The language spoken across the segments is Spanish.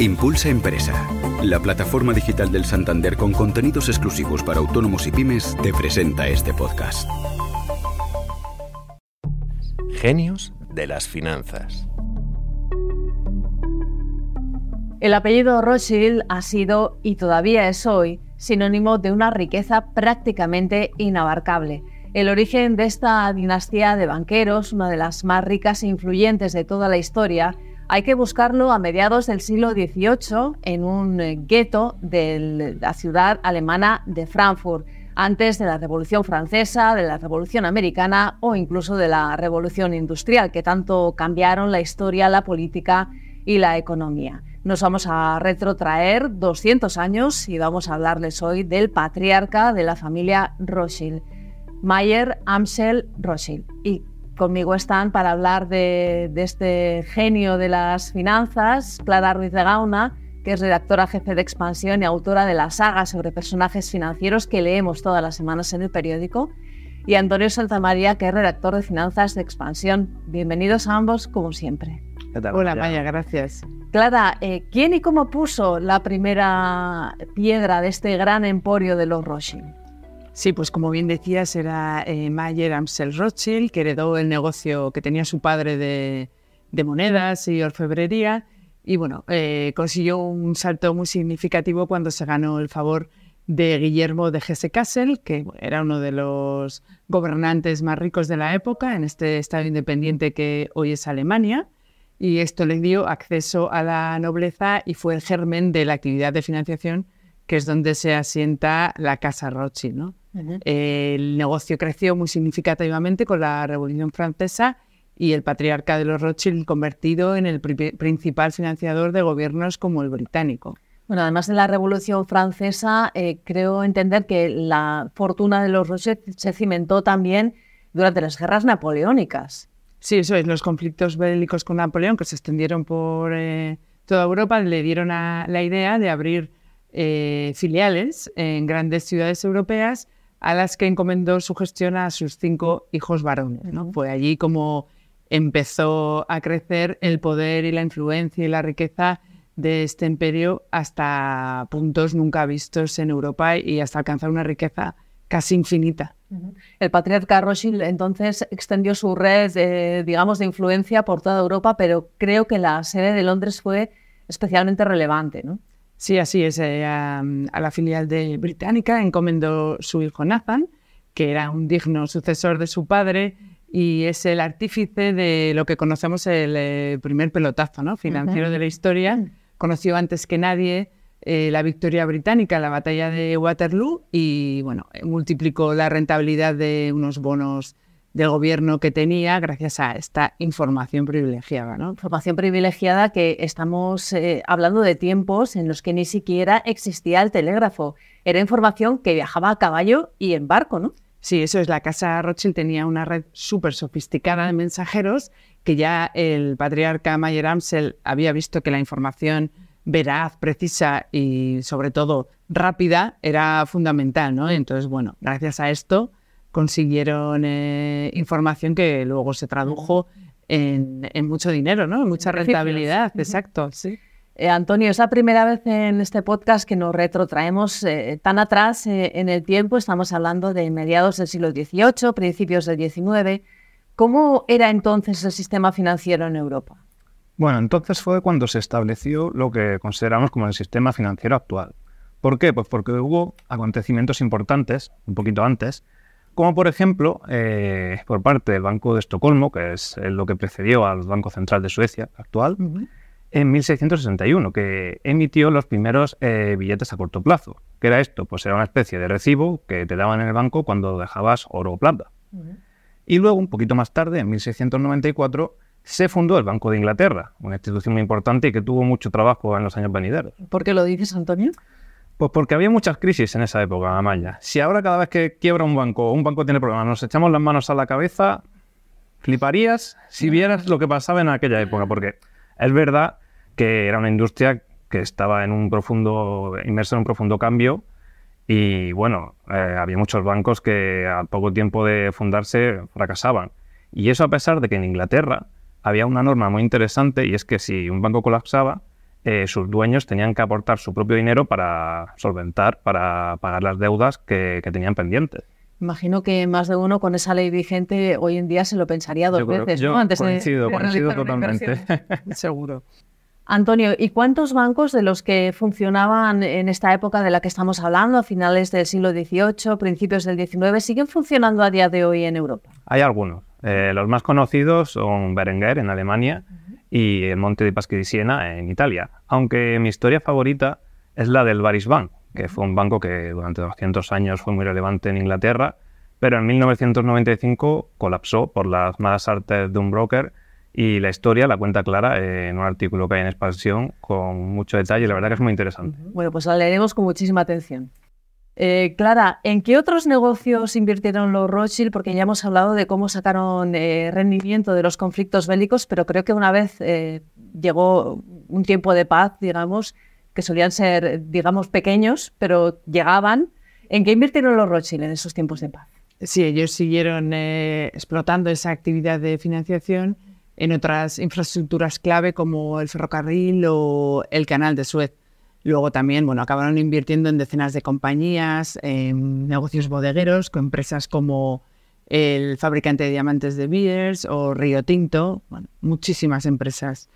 Impulsa Empresa, la plataforma digital del Santander con contenidos exclusivos para autónomos y pymes, te presenta este podcast. Genios de las finanzas. El apellido Rothschild ha sido y todavía es hoy sinónimo de una riqueza prácticamente inabarcable. El origen de esta dinastía de banqueros, una de las más ricas e influyentes de toda la historia, hay que buscarlo a mediados del siglo XVIII en un eh, gueto de la ciudad alemana de Frankfurt, antes de la Revolución Francesa, de la Revolución Americana o incluso de la Revolución Industrial, que tanto cambiaron la historia, la política y la economía. Nos vamos a retrotraer 200 años y vamos a hablarles hoy del patriarca de la familia Rothschild, Mayer Amsel Rothschild. Y Conmigo están para hablar de, este genio de las finanzas, Clara Ruiz de Gauna, que es redactora jefe de Expansión y autora de la saga sobre personajes financieros que leemos todas las semanas en el periódico, y Antonio Santamaría, que es redactor de Finanzas de Expansión. Bienvenidos a ambos, como siempre. Hola, Maya, gracias. Clara, eh, ¿quién y cómo puso la primera piedra de este gran emporio de los Rothschild? Sí, pues como bien decías, era eh, Mayer Amsel Rothschild, que heredó el negocio que tenía su padre de, monedas y orfebrería. Y bueno, eh, consiguió un salto muy significativo cuando se ganó el favor de Guillermo de Hesse-Kassel, que era uno de los gobernantes más ricos de la época en este estado independiente que hoy es Alemania. Y esto le dio acceso a la nobleza y fue el germen de la actividad de financiación, que es donde se asienta la Casa Rothschild. ¿no? El negocio creció muy significativamente con la Revolución Francesa y el patriarca de los Rothschild convertido en el principal financiador de gobiernos como el británico. Bueno, además de la Revolución Francesa, eh, creo entender que la fortuna de los Rothschild se cimentó también durante las guerras napoleónicas. Sí, eso es. Los conflictos bélicos con Napoleón, que se extendieron por eh, toda Europa, le dieron a la idea de abrir eh, filiales en grandes ciudades europeas a las que encomendó su gestión a sus cinco hijos varones. ¿no? Fue allí como empezó a crecer el poder y la influencia y la riqueza de este imperio hasta puntos nunca vistos en Europa y hasta alcanzar una riqueza casi infinita. El patriarca Rothschild entonces extendió su red, de, digamos, de influencia por toda Europa, pero creo que la sede de Londres fue especialmente relevante, ¿no? Sí, así es. Eh, a, la filial de Británica encomendó su hijo Nathan, que era un digno sucesor de su padre y es el artífice de lo que conocemos el eh, primer pelotazo ¿no? financiero de la historia. Conoció antes que nadie eh, la victoria británica la batalla de Waterloo y bueno, multiplicó la rentabilidad de unos bonos del gobierno que tenía gracias a esta información privilegiada. ¿no? Información privilegiada que estamos eh, hablando de tiempos en los que ni siquiera existía el telégrafo. Era información que viajaba a caballo y en barco, ¿no? Sí, eso es. La casa Rothschild tenía una red súper sofisticada de mensajeros que ya el patriarca Mayer Amsel había visto que la información veraz, precisa y sobre todo rápida era fundamental, ¿no? Entonces, bueno, gracias a esto consiguieron eh, información que luego se tradujo en, mucho dinero, ¿no? En mucha rentabilidad, exacto, sí. Eh, Antonio, es la primera vez en este podcast que nos retrotraemos eh, tan atrás en el tiempo. Estamos hablando de mediados del siglo XVIII, principios del XIX. ¿Cómo era entonces el sistema financiero en Europa? Bueno, entonces fue cuando se estableció lo que consideramos como el sistema financiero actual. ¿Por qué? Pues porque hubo acontecimientos importantes, un poquito antes, como por ejemplo eh, por parte del Banco de Estocolmo, que es lo que precedió al Banco Central de Suecia actual, en 1661, que emitió los primeros eh, billetes a corto plazo. ¿Qué era esto? Pues era una especie de recibo que te daban en el banco cuando dejabas oro o plata. Y luego, un poquito más tarde, en 1694, se fundó el Banco de Inglaterra, una institución muy importante y que tuvo mucho trabajo en los años venideros. ¿Por qué lo dices, Antonio? Pues porque había muchas crisis en esa época, Amaya. Si ahora cada vez que quiebra un banco o un banco tiene problemas nos echamos las manos a la cabeza, fliparías si vieras lo que pasaba en aquella época, porque es verdad que era una industria que estaba en un profundo, inmersa en un profundo cambio y bueno, eh, había muchos bancos que al poco tiempo de fundarse fracasaban. Y eso a pesar de que en Inglaterra había una norma muy interesante y es que si un banco colapsaba, eh, sus dueños tenían que aportar su propio dinero para solventar, para pagar las deudas que, tenían pendientes. Imagino que más de uno con esa ley vigente hoy en día se lo pensaría dos veces, ¿no? Antes coincido, coincido totalmente. Seguro. Antonio, ¿y cuántos bancos de los que funcionaban en esta época de la que estamos hablando, a finales del siglo XVIII, principios del XIX, siguen funcionando a día de hoy en Europa? Hay algunos. Eh, los más conocidos son Berenguer en Alemania y el Monte de Paschi di Siena en Italia. Aunque mi historia favorita es la del Baris Bank, que fue un banco que durante 200 años fue muy relevante en Inglaterra, pero en 1995 colapsó por las malas artes de un broker y la historia la cuenta Clara en un artículo que hay en expansión con mucho detalle. La verdad que es muy interesante. Bueno, pues la leeremos con muchísima atención. Eh, Clara, ¿en qué otros negocios invirtieron los Rothschild? Porque ya hemos hablado de cómo sacaron eh, rendimiento de los conflictos bélicos, pero creo que una vez eh, llegó un tiempo de paz, digamos, que solían ser, digamos, pequeños, pero llegaban. ¿En qué invirtieron los Rothschild en esos tiempos de paz? Sí, ellos siguieron explotando esa actividad de financiación en otras infraestructuras clave como el ferrocarril o el canal de Suez. Luego también, bueno, acabaron invirtiendo en decenas de compañías, en negocios bodegueros, con empresas como el fabricante de diamantes de Beers o Río Tinto, muchísimas empresas.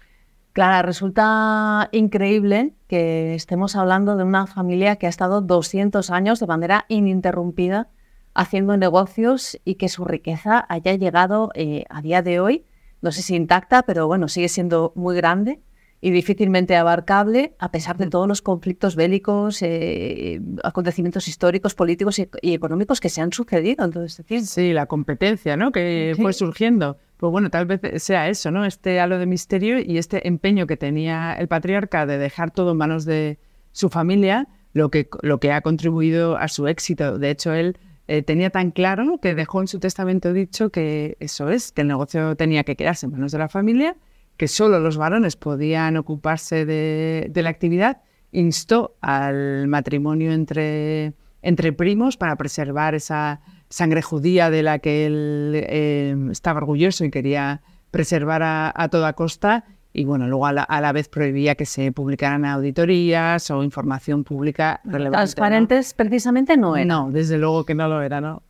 Clara, resulta increíble que estemos hablando de una familia que ha estado 200 años de manera ininterrumpida haciendo negocios y que su riqueza haya llegado eh, a día de hoy no sé si intacta, pero bueno, sigue siendo muy grande y difícilmente abarcable, a pesar de todos los conflictos bélicos, eh, acontecimientos históricos, políticos y, económicos que se han sucedido en todo este tiempo. Sí, la competencia ¿no? que fue surgiendo. Pues bueno, tal vez sea eso, ¿no? Este halo de misterio y este empeño que tenía el patriarca de dejar todo en manos de su familia, lo que, lo que ha contribuido a su éxito. De hecho, él eh, tenía tan claro que dejó en su testamento dicho que eso es, que el negocio tenía que quedarse en manos de la familia, que solo los varones podían ocuparse de, la actividad, instó al matrimonio entre, entre primos para preservar esa sangre judía de la que él eh, estaba orgulloso y quería preservar a toda costa y bueno, luego a la, vez prohibía que se publicaran auditorías o información pública relevante. Transparentes precisamente no era. No, desde luego que no lo era, ¿no?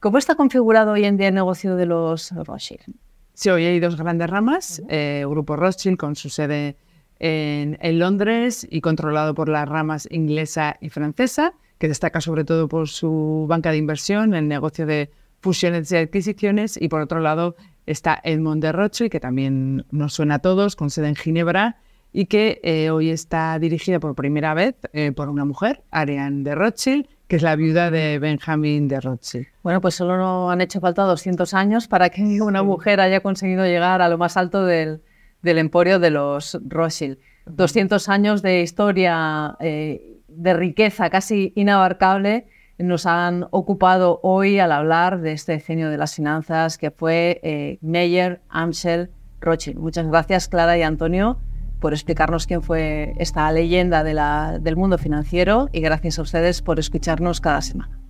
¿Cómo está configurado hoy en día el negocio de los Rothschild? Sí, hoy hay dos grandes ramas. Eh, Grupo Rothschild con su sede en, en, Londres y controlado por las ramas inglesa y francesa, que destaca sobre todo por su banca de inversión, el negocio de fusiones y adquisiciones, y por otro lado está Edmond de Rothschild, que también nos suena a todos, con sede en Ginebra, y que eh, hoy está dirigida por primera vez eh, por una mujer, Ariane de Rothschild, que es la viuda de Benjamin de Rothschild. Bueno, pues solo no han hecho falta 200 años para que una mujer haya conseguido llegar a lo más alto del, emporio de los Rothschild. 200 años de historia, eh, de riqueza casi inabarcable nos han ocupado hoy al hablar de este genio de las finanzas que fue eh, Meyer Amsel Rothschild. Muchas gracias Clara y Antonio por explicarnos quién fue esta leyenda del mundo financiero y gracias a ustedes por escucharnos cada semana.